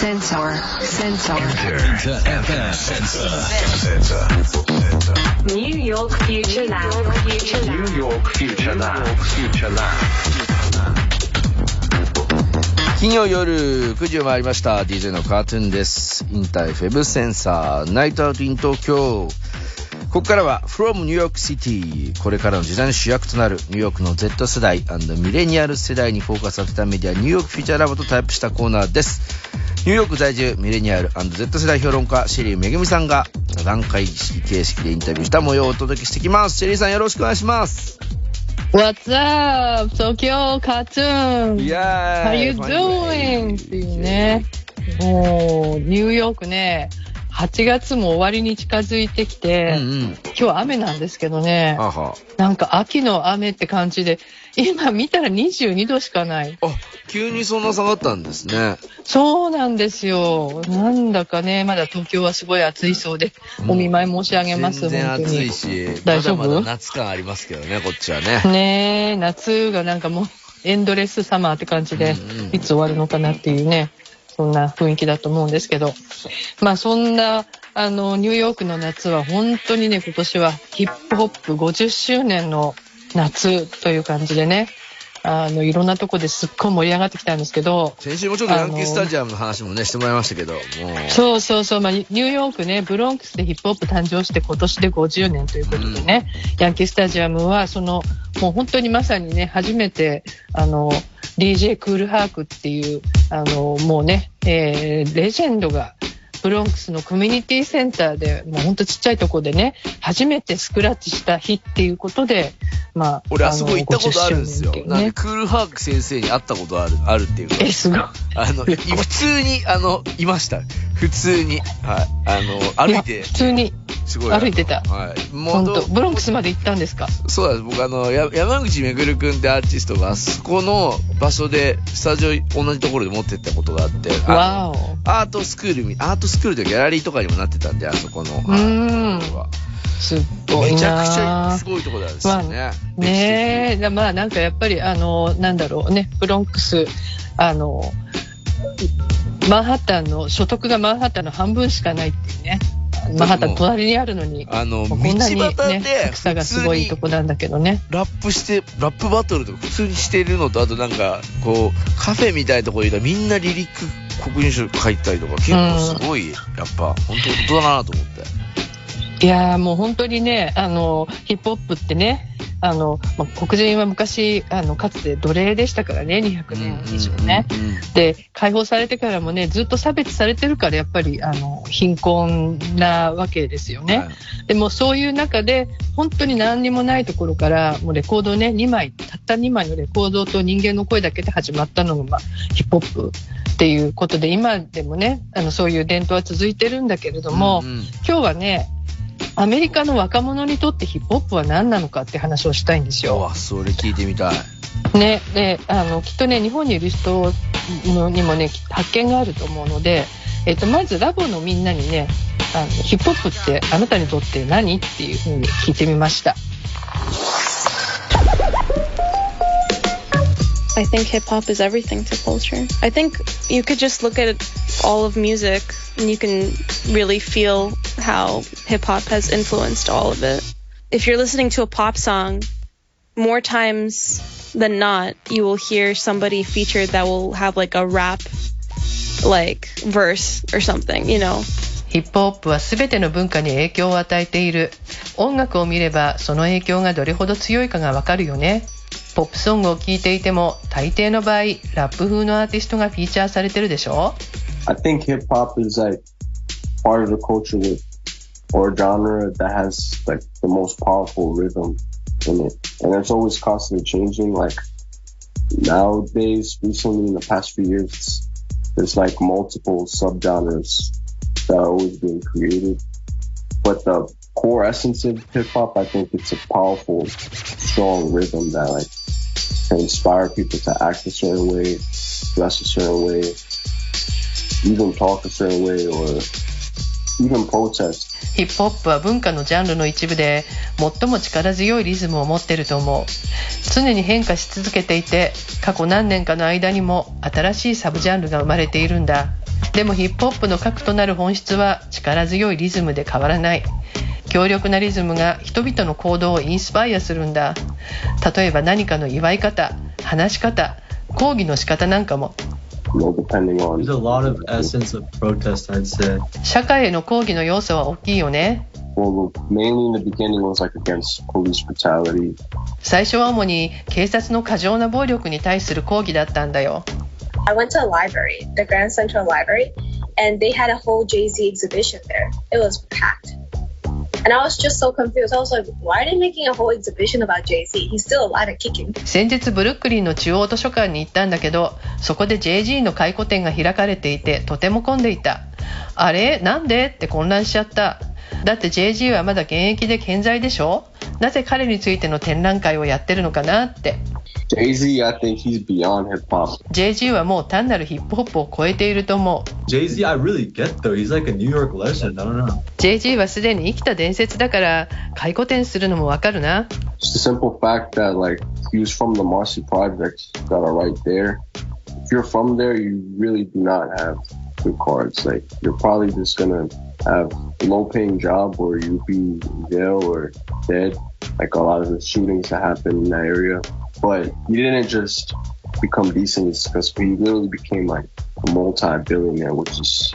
Sensor. Sensor. InterFM Sensor. New York Future Lab. Future Lab. New York Future Lab. Future Lab. 金曜夜9時を回りました DJ のカートゥーンです InterFM Sensor Night Out in Tokyo ここからは From New York City これからの時代の主役となるニューヨークの Z 世代ミレニアル世代にフォーカスさせたメディアニューヨークフィーチャーラボとタイプしたコーナーですニューヨーク在住ミレニアル &Z 世代評論家シェリーめぐみさんが座談会式形式でインタビューした模様をお届けしてきますシェリーさんよろしくお願いします What's up? 東京カーン。いや How you doing? っていうね。もう、ニューヨークね、8月も終わりに近づいてきて、うんうん。今日は雨なんですけどね、なんか秋の雨って感じで、今見たら22度しかない。あ急にそんな下がったんですね。そうなんですよ。なんだかね、まだ東京はすごい暑いそうで、お見舞い申し上げます、全然暑い。し大丈夫？まだまだ夏感ありますけどねこっちはね。ねえ、夏がなんかもうエンドレスサマーって感じでうんうん、いつ終わるのかなっていうね、そんな雰囲気だと思うんですけど。まあそんな、あの、ニューヨークの夏は本当にね、今年はヒップホップ50周年の夏という感じでね、あの、いろんなとこですっごい盛り上がってきたんですけど、先週もちょっとヤンキースタジアムの話もねしてもらいましたけどそうそうそう、まあ、ニューヨークね、ブロンクスでヒップホップ誕生して今年で50年ということでね、ヤンキースタジアムは、その、もう本当にまさにね、初めて、あの、DJ クールハークっていう、あの、もうね、えー、レジェンドが、ブロンクスのコミュニティセンターで、もうほんとちっちゃいとこでね、初めてスクラッチした日っていうことで、まあ、俺あそこ行ったことあるんですよ。50周年っていうね。なんでクールハーク先生に会ったことあるあるっていうか。え、すごい。あのい普通にあのいました。普通に。はい。あの歩いて。や普通にすごい歩いてた。はい。も本当ブロンクスまで行ったんですか？そうなんです。僕あのや山口めぐるくんってアーティストがあそこの場所でスタジオ同じところで持ってったことがあってあのわお。アートスクールみアートスクールというかギャラリーとかにもなってたんであそこのすっごいなめちゃくちゃすごいところなんですよね、ねえ、まあなんかやっぱりあの、なんだろうね、ブロンクス、あの、マンハッタンの、所得がマンハッタンの半分しかないっていうね。マンハッタン隣にあるのに、あのこんなに端ね、で格差がすごいとこなんだけどね。ラップして、ラップバトルとか普通にしてるのと、あとなんか、こう、カフェみたいなところにいたらみんなリリック国認書書いたりとか、結構すごい、やっぱ、本当本当だなと思って。いやーもう本当にね、あの、ヒップホップってね、あの、まあ、黒人は昔、あの、かつて奴隷でしたからね、200年以上ね。うんうんうんで、解放されてからもね、ずっと差別されてるから、やっぱり、あの、貧困なわけですよね。はいでもそういう中で、本当に何にもないところから、もうレコードをね、2枚、たった2枚のレコードと人間の声だけで始まったのが、まあ、ヒップホップっていうことで、今でもね、あの、そういう伝統は続いてるんだけれども、うんうん今日はね、アメリカの若者にとってヒップホップは何なのかって話をしたいんですよ。うわ、それ聞いてみたい。ね、で、あの、きっとね、日本にいる人のにもね、発見があると思うので、えっと、まずラボのみんなにね、あの、ヒップホップってあなたにとって何っていうふうに聞いてみました。I think hip hop is everything to culture. I think you could just look at all of music and you can really feel how hip hop has influenced all of it. If you're listening to a pop song, more times than not, you will hear somebody featured that will have like a rap like verse or something, you know. ヒップホップは全ての文化に影響を与えている。音楽を見ればその影響がどれほど強いかがわかるよね。 ポップソングを聴いていても大抵の場合、ラップ風のアーティストがフィーチャーされてるでしょ I think hip hop is like part of the culture with or genre that has like the most powerful rhythm in it. And it's always constantly changing. Like nowadays, recently in the past few years, there's like multiple subgenres that are always being created. But the core essence of hip hop, I think it's a powerful, strong rhythm that like can inspire people to act a certain way, dress a certain way, even talk a certain way or even protest. ヒップホップは文化のジャンルの一部で最も力強いリズムを持っていると思う。常に変化し続けていて過去何年かの間にも新しいサブジャンルが生まれているんだ。でもヒップホップの核となる本質は力強いリズムで変わらない。強力なリズムが人々の行動をインスパイアするんだ例えば何かの祝い方話し方講義の仕方なんかも protest. 社会への抗議の要素は大きいよね well, mainly in the beginning was like against police brutality. 最初は主に警察の過剰な暴力に対する抗議だったんだよ I went to a library, the Grand Central Library, and they had a whole Jay Z exhibition there. It was packed. And I was just so confused. I was like, why are they making a whole exhibition about Jay Z? He's still alive and kicking. 先日ブルックリンの中央図書館に行ったんだけどそこで Jay-Z の回顧展が開かれていてとても混んでいたあれなんでって混乱しちゃっただって JG はまだ現役で健在でしょなぜ彼についての展覧会をやってるのかなって Jay Z, I think he's beyond hip hop. JG はもう単なるヒップホップを超えていると思う Jay Z, I really get though. He's like a New York legend. I don't know. JG はすでに生きた伝説だから回顧展するのもわかるな Just the simple fact that like he was from the Marcy projects that are right there. If you're from there, you really do not have good cards. Like you're probably just gonna have a low paying job or you'll be in jail or dead. Like a lot of the shootings that happen in that area. But he didn't just become decent because he literally became like a multi-billionaire, which is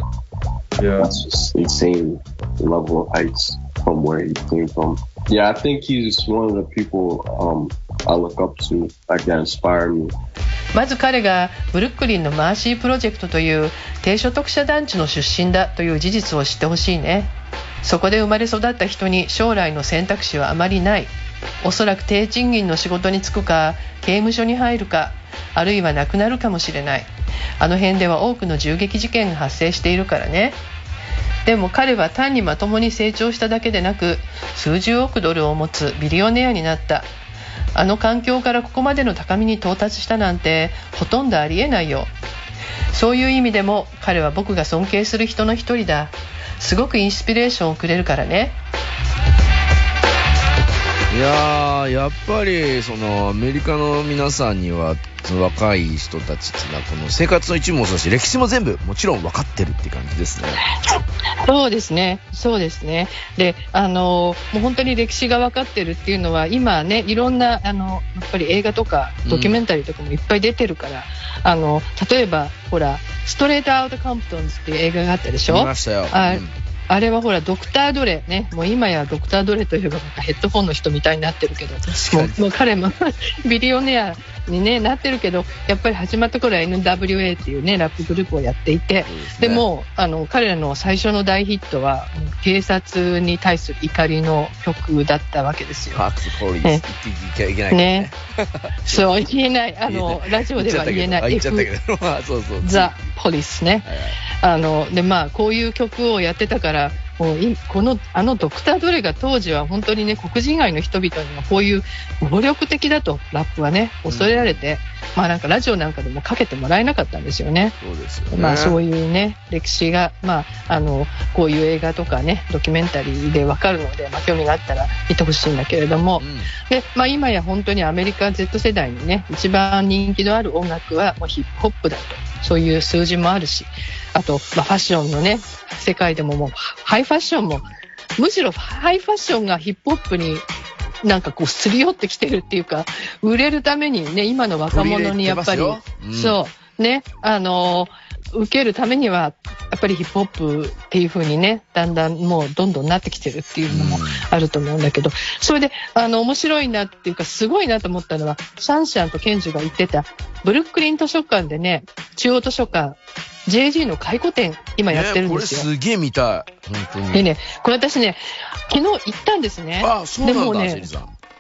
Yeah. that's just insane level of heights from where he came from. Yeah, I think he's one of the people um, I look up to, like that inspire me. まず彼がブルックリンのマーシープロジェクトという低所得者団地の出身だという事実を知ってほしいね そこで生まれ育った人に将来の選択肢はあまりない。おそらく低賃金の仕事に就くか刑務所に入るかあるいは亡くなるかもしれない。あの辺では多くの銃撃事件が発生しているからね。でも彼は単にまともに成長しただけでなく数十億ドルを持つビリオネアになった。あの環境からここまでの高みに到達したなんてほとんどありえないよ。そういう意味でも彼は僕が尊敬する人の一人だ。すごくインスピレーションをくれるからね。いやー、やっぱり、その、アメリカの皆さんには、若い人たちっていうのは、この生活の一部もそうだし、歴史も全部、もちろん分かってるって感じですね。そうですね、そうですね。で、あの、もう本当に歴史が分かってるっていうのは、今ね、いろんな、あの、やっぱり映画とか、ドキュメンタリーとかもいっぱい出てるから、あの、例えば、ほら、ストレートアウトカンプトンズっていう映画があったでしょ？見ましたよ。あうんあれはほら、ドクター・ドレね、もう今やドクター・ドレといえばなんかヘッドフォンの人みたいになってるけど、もう彼も ビリオネアに、ね、なってるけど、やっぱり始まった頃は NWA っていうね、ラップグループをやっていて、ですねでもあの彼らの最初の大ヒットは、警察に対する怒りの曲だったわけですよ。ファックスポリス、ね言っていけないねね。そう、言えない。あの、ラジオでは言えない。ザ・ポリスね。はいはいあのでまあこういう曲をやってたからもういこのあのドクター・ドレが当時は本当にね黒人以外の人々にはこういう暴力的だとラップはね恐れられて、まあなんかラジオなんかでもかけてもらえなかったんですよね。そうですよね。まあそういうね歴史がまああのこういう映画とかねドキュメンタリーでわかるので、まあ興味があったら見てほしいんだけれども、うん。で、まあ、今や本当にアメリカ Z 世代にね一番人気のある音楽はもうヒップホップだと。そういう数字もあるしあと、まあ、ファッションのね世界でももうハイファッションもむしろハイファッションがヒップホップになんかこうすり寄ってきてるっていうか売れるためにね今の若者にやっぱり、うん。そう。ねあの受けるためにはやっぱりヒップホップっていう風にねだんだんもうどんどんなってきてるっていうのもあると思うんだけど、それであの面白いなっていうかすごいなと思ったのはシャンシャンとケンジュが言ってたブルックリン図書館でね中央図書館 JG の回顧展今やってるんですよ。ねこれすげえ見たい。本当に。でね、これ私ね、昨日行ったんですね。あ、そうなんだ、でもうね。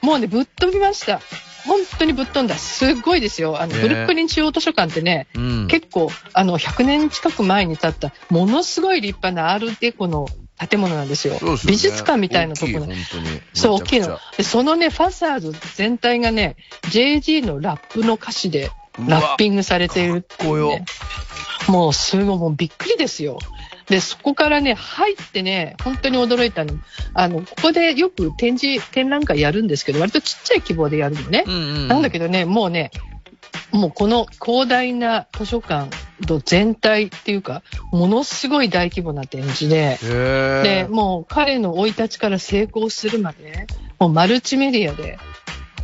もうね、ぶっ飛びました。本当にぶっ飛んだ。すっごいですよ。あの、ねブルックリン中央図書館ってね、うん。結構、あの、100年近く前に建った、ものすごい立派なアールデコの建物なんですよ。すよね美術館みたいなところ。そう、大きいの。で、そのね、ファサード全体がね、JG のラップの歌詞でラッピングされているっていう、ね。もうすごい、もうびっくりですよ。で、そこからね、入ってね、本当に驚いたの。あの、ここでよく展示、展覧会やるんですけど、割とちっちゃい規模でやるのね。うんうん。なんだけどね、もうね、もうこの広大な図書館の全体っていうか、ものすごい大規模な展示で、へで、もう彼の生い立ちから成功するまでね、もうマルチメディアで、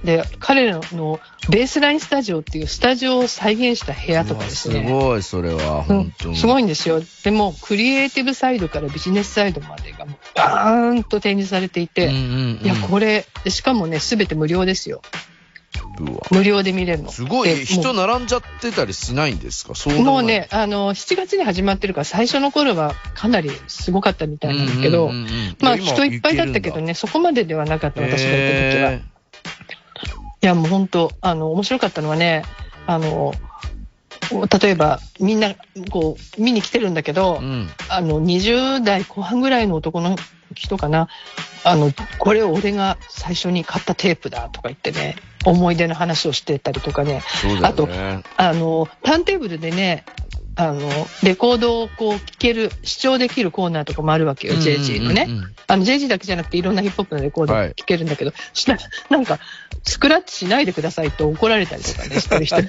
で、彼らのベースラインスタジオっていうスタジオを再現した部屋とかですすね。ごい、それは、うん本当に。すごいんですよ。でも、クリエイティブサイドからビジネスサイドまでがバーンと展示されていて、うんうんうんいや、これ、でしかもね、すべて無料ですよ。無料で見れるの。すごい、人並んじゃってたりしないんですか？そうもうね、あの、7月に始まってるから、最初の頃はかなりすごかったみたいなんですけど、うんうんうんうんまあ今人いっぱいだったけどね、そこまでではなかった、私が行った時は。いへや、もう本当、あの、面白かったのはね、あの、例えば、みんな、こう、見に来てるんだけど、ーうん。あの、20代後半ぐらいの男の人かな、あの、これ俺が最初に買ったテープだとか言ってね、思い出の話をしてたりとかね、そうだよね。あの、ターンテーブルでね、あの、レコードをこう聴ける、視聴できるコーナーとかもあるわけよ、JG のね。あの、JG だけじゃなくていろんなヒップホップのレコードはい聴けるんだけど、したらなんか、スクラッチしないでくださいと怒られたりとかね、してる人が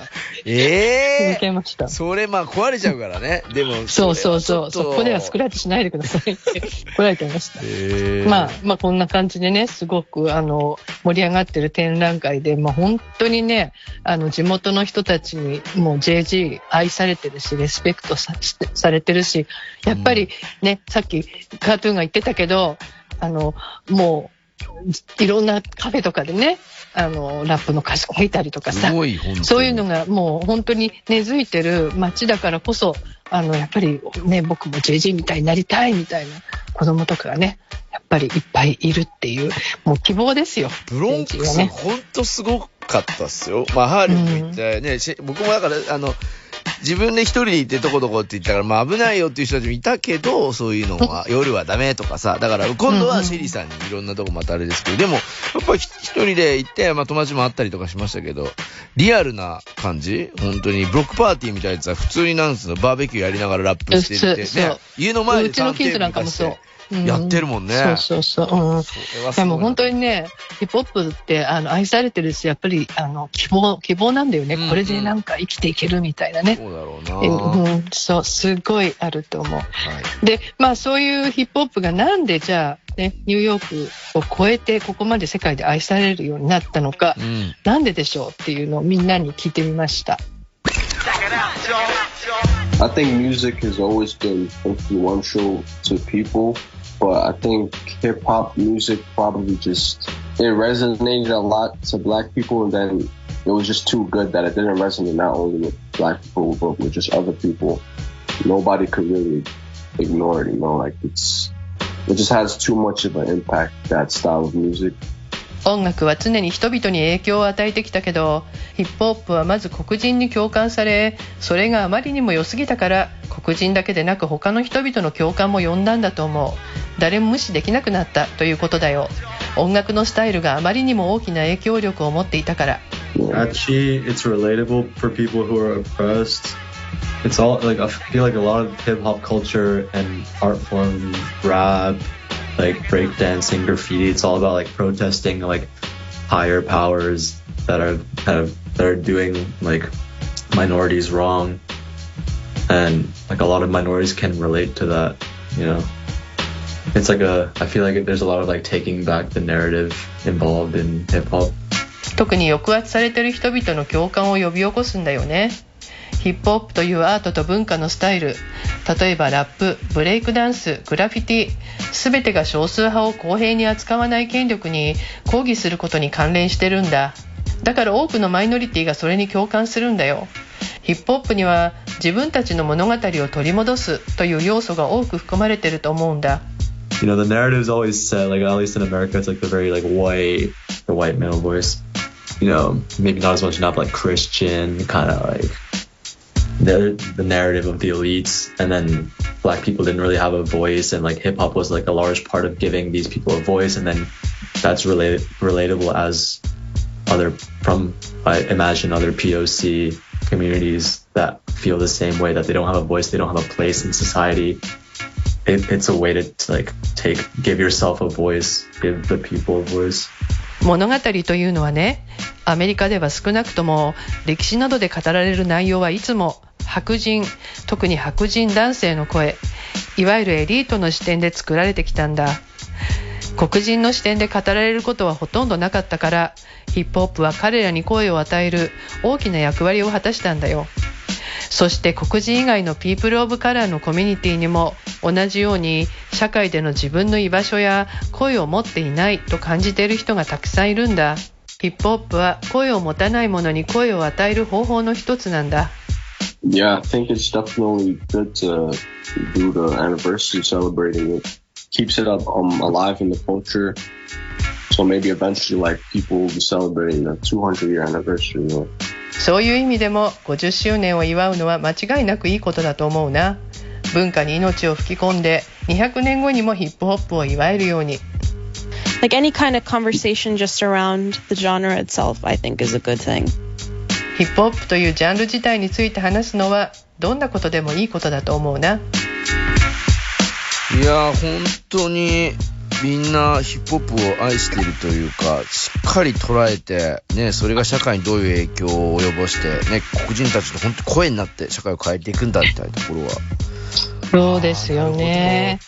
え抜けました。それまあ壊れちゃうからね。でも、そうそうそう。そこではスクララッチしないでくださいって 怒られてました。ッまあ、まあこんな感じでね、すごくあの盛り上がってる展覧会で、まあ本当にね、あの地元の人たちにもう JG 愛されてるし、レスペクトさされてるし、やっぱりね、さっきカートゥーンが言ってたけど、あの、もう、いろんなカフェとかでね、あの、ラップの歌詞書いたりとかさそういうのがもう本当に根付いてる街だからこそ、あの、やっぱりね、僕も JG みたいになりたいみたいな子供とかがね、やっぱりいっぱいいるっていう、もう希望ですよ。ブロンクス、はね。ほんとすごかったっすよ。まあ、ハーレムったよね。し僕もだから、あの、自分で一人で行ってどこどこって言ったから、まあ危ないよっていう人たちもいたけど、そういうのは、夜はダメとかさ、だから今度はシェリーさんにいろんなとこまたあれですけど、でも、やっぱり一人で行って、まあ友達も会ったりとかしましたけど、リアルな感じ本当に、ブロックパーティーみたいなやつは普通になんつうの、バーベキューやりながらラップしてって、ね、家の前でうちの近所なんかもそう。やってるもんね。そうそうそう。うん。そでも本当にね、ヒップホップってあの愛されてるし、やっぱりあの希望、希望なんだよね、うんうんこれでなんか生きていけるみたいなね。そうだろえうな。うん、そう、すごいあると思う。はいで、まあそういうヒップホップがなんでじゃあ、ね、ニューヨークを超えてここまで世界で愛されるようになったのか、うん。なんででしょうっていうのをみんなに聞いてみました。I think music has always been influential to people, but I think hip hop music probably just it resonated a lot to black people, and then it was just too good that it didn't resonate not only with black people but with just other people. Nobody could really ignore it, you know, like it's it just has too much of an impact that style of music. 音楽は常に人々に影響を与えてきたけどヒップホップはまず黒人に共感されそれがあまりにも良すぎたから黒人だけでなく他の人々の共感も呼んだんだと思う。誰も無視できなくなったということだよ。音楽のスタイルがあまりにも大きな影響力を持っていたから。Actually, it's relatable for people who are oppressed. It's all like I feel like a lot of hip hop culture and art form, rap, like breakdancing, graffiti. It's all about like protesting like higher powers that are kind of that are doing like minorities wrong, and like a lot of minorities can relate to that. You know, it's like a I feel like there's a lot of like taking back the narrative involved in hip hop. 特に抑圧されてる人々の共感を呼び起こすんだよね ヒップホップというアートと文化のスタイル例えばラップブレイクダンスグラフィティ全てが少数派を公平に扱わない権力に抗議することに関連してるんだだから多くのマイノリティがそれに共感するんだよヒップホップには自分たちの物語を取り戻すという要素が多く含まれてると思うんだ you know, the narrative's always set, like at least in America, it's like the very like white, the white male voice. You know, maybe not as much not like Christian, kind of like the the narrative of the elites, and then black people didn't really have a voice, and like hip hop was like a large part of giving these people a voice, and then that's related relatable as other from I imagine other POC communities that feel the same way that they don't have a voice, they don't have a place in society. It, it's a way to, to like take give yourself a voice give the people a voice 物語というのはねアメリカでは少なくとも歴史などで語られる内容はいつも白人特に白人男性の声いわゆるエリートの視点で作られてきたんだ。黒人の視点で語られることはほとんどなかったからヒップホップは彼らに声を与える大きな役割を果たしたんだよ。そして黒人以外のピープル・オブ・カラーのコミュニティにも同じように社会での自分の居場所や声を持っていないと感じている人がたくさんいるんだヒップホップは声を持たない者に声を与える方法の一つなんだ Yeah, I think it's definitely good to do the anniversary celebrating it. Keeps it up um, alive in the culture. So maybe eventually, like people will be celebrating the 200 year anniversary. そういう意味でも50周年を祝うのは間違いなくいいことだと思うな文化に命を吹き込んで200年後にもヒップホップを祝えるように Like any kind of conversation just around the genre itself, I think is a good thing. ヒップホップというジャンル自体について話すのはどんなことでもいいことだと思うないやー、本当にみんなヒップホップを愛しているというか、しっかり捉えて、ね、それが社会にどういう影響を及ぼして、ね、黒人たちの本当声になって社会を変えていくんだみたいなところは。そうですよね。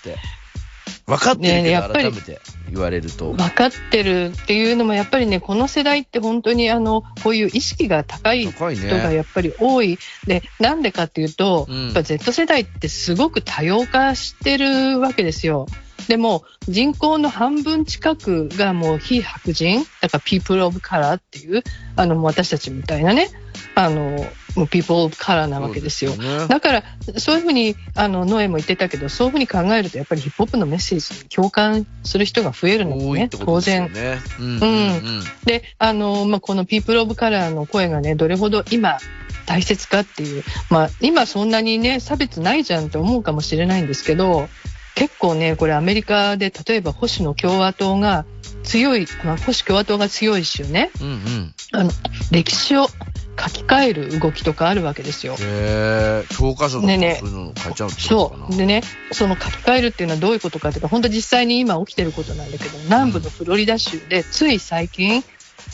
分かってるけどねやっぱり改めて言われると。分かってるっていうのもやっぱりねこの世代って本当にあのこういう意識が高い人がやっぱり多い、でなんでかっていうと、うんやっぱ Z 世代ってすごく多様化してるわけですよ。でも人口の半分近くがもう非白人だから People of Color っていうあの私たちみたいなねあの People of Color なわけですよ。そうねだから、そういうふうに、あの、ノエも言ってたけど、そういうふうに考えると、やっぱりヒップホップのメッセージに共感する人が増えるのでね多いって、こと当然。ね。うん。で、あの、まあ、この People of Color の声がね、どれほど今、大切かっていう、まあ、今そんなにね、差別ないじゃんって思うかもしれないんですけど、結構ね、これアメリカで、例えば保守の共和党が強い、まあ、保守共和党が強い州ね、うんうん。あの、歴史を書き換える動きとかあるわけですよ。へー、教科書とかねねそういうの書いちゃうって。そう。でね、その書き換えるっていうのはどういうことかというと、本当実際に今起きてることなんだけど、南部のフロリダ州でつい最近、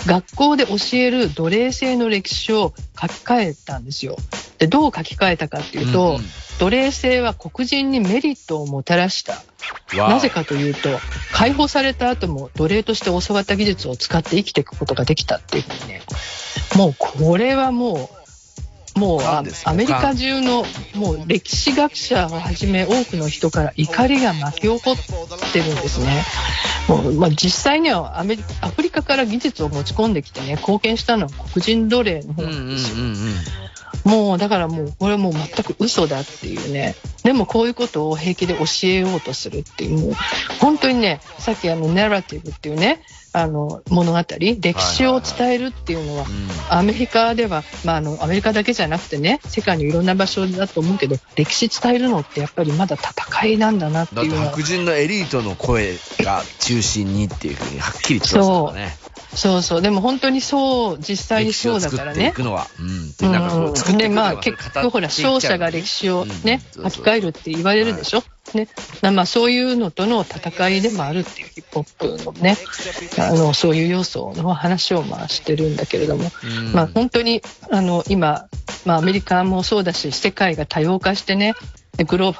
学校で教える奴隷制の歴史を書き換えたんですよ。で、どう書き換えたかっていうと、うんうん奴隷制は黒人にメリットをもたらした。なぜかというと、解放された後も奴隷として教わった技術を使って生きていくことができたっていうふうにね、もうこれはもう、もうアメリカ中のもう歴史学者をはじめ多くの人から怒りが巻き起こってるんですね。もうまあ、実際にはアメリアフリカから技術を持ち込んできてね、貢献したのは黒人奴隷の方うんうんうんんなですよ。うん。もうだからもうこれもう全く嘘だっていうね。でもこういうことを平気で教えようとするっていうもう本当にねさっきあのナラティブっていうねあの物語歴史を伝えるっていうのはアメリカでは、まあ、あのアメリカだけじゃなくてね世界のいろんな場所だと思うけど歴史伝えるのってやっぱりまだ戦いなんだなってだっていう白人のエリートの声が中心にっていうふうにはっきり言ってますからね。そうそう。でも本当にそう実際にそうだからね。作っていくのは。うん。でなんかこう作っていで、くのがまあ、結局、ほら、勝者が歴史をね、うん。書き換えるって言われるでしょ。ね。なまあ、そういうのとの戦いでもあるっていうヒップホップのね、あの、そういう要素の話をまあしてるんだけれども、うん。まあ、本当に、あの、今、まあ、アメリカもそうだし、世界が多様化してね、でグローバ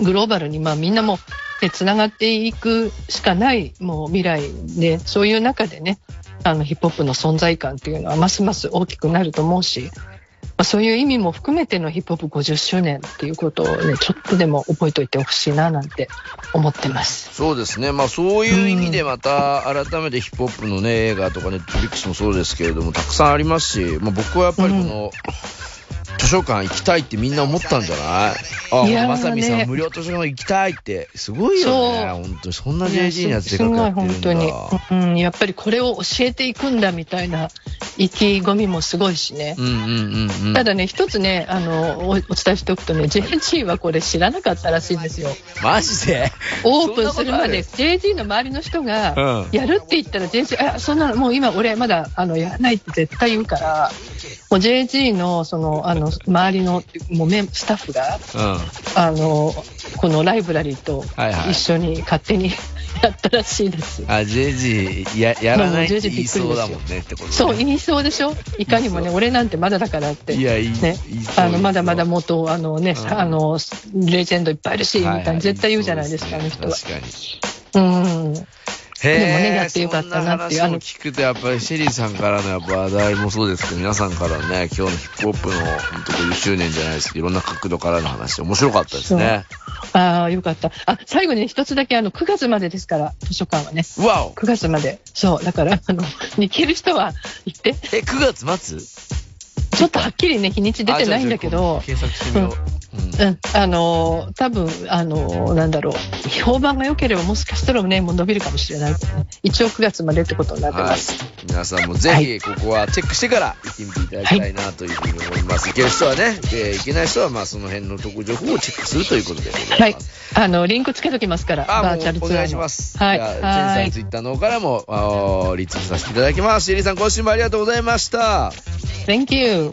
グローバルに、まあ、みんなも、ね、つながっていくしかない、もう未来で、そういう中でね、あの、ヒップホップの存在感っていうのはますます大きくなると思うし、まあ、そういう意味も含めてのヒップホップ50周年っていうことをね、ちょっとでも覚えておいてほしいななんて思ってます。そうですね。まあそういう意味でまた改めてヒップホップのね、映画とかネットフリックスもそうですけれども、たくさんありますし、まあ僕はやっぱりこの、図書館行きたいってみんな思ったんじゃない？あ、まさみさんね無料図書館行きたいって、すごいよね。本当に。そんな JG のやってるんだ。すごい本当に、うん、やっぱりこれを教えていくんだみたいな意気込みもすごいしね。うんうんうんうん。ただね、一つね、あの、おお伝えしておくとね、JG はこれ知らなかったらしいんですよ。マジで？オープンするまで、そ JG の周りの人がうん、やるって言ったら JG、あ、そんなの、もう今俺まだ、あの、やらないって絶対言うから、もう JG の、その、あの、周りの、もうメン、スタッフが、うん。あの、このライブラリーとはいはい一緒に勝手にやったらしいです。あ、JG、や、やらないって言いそうだもんねってことねそう、言いそうでしょ？いかにもね、俺なんてまだだからって。いやいいねあの、まだまだ元、あのね、うんあの、レジェンドいっぱいいるし、みはいはいたいな、絶対言うじゃないですか、あの人は。確かに。うん。へでもねえ、やってよかったなっていうそんな話を聞くと、やっぱりシェリーさんからのやっぱ話題もそうですけど、皆さんからね、今日のヒップホップの本当50周年じゃないですけど、いろんな角度からの話、面白かったですね。ああ、よかった。あ、最後にね一つだけ、あの、9月までですから、図書館はね。わお9月まで。そう。だから、あの、行ける人は行って。え、9月末？ちょっとはっきりね、日にち出てないんだけど、検索してみよう。うんうん、あのー多分あのーなんだろう、評判が良ければもしかしたらね、もう伸びるかもしれないけどね。一応9月までってことになってはいます。。皆さんもぜひ、ここはチェックしてから行ってみていただきたいなというふうに思います。行ける人はね、で行けない人は、まあ、その辺の特情報をチェックするということでございます。はい。あの、リンクつけときますから、あ、バーチャルもうお願いしツアーの。ます。はい。じゃあ、チェンさはい。んツイッターの方からも、あーリツイートさせていただきます。シェリーさん、今週もありがとうございました。Thank you.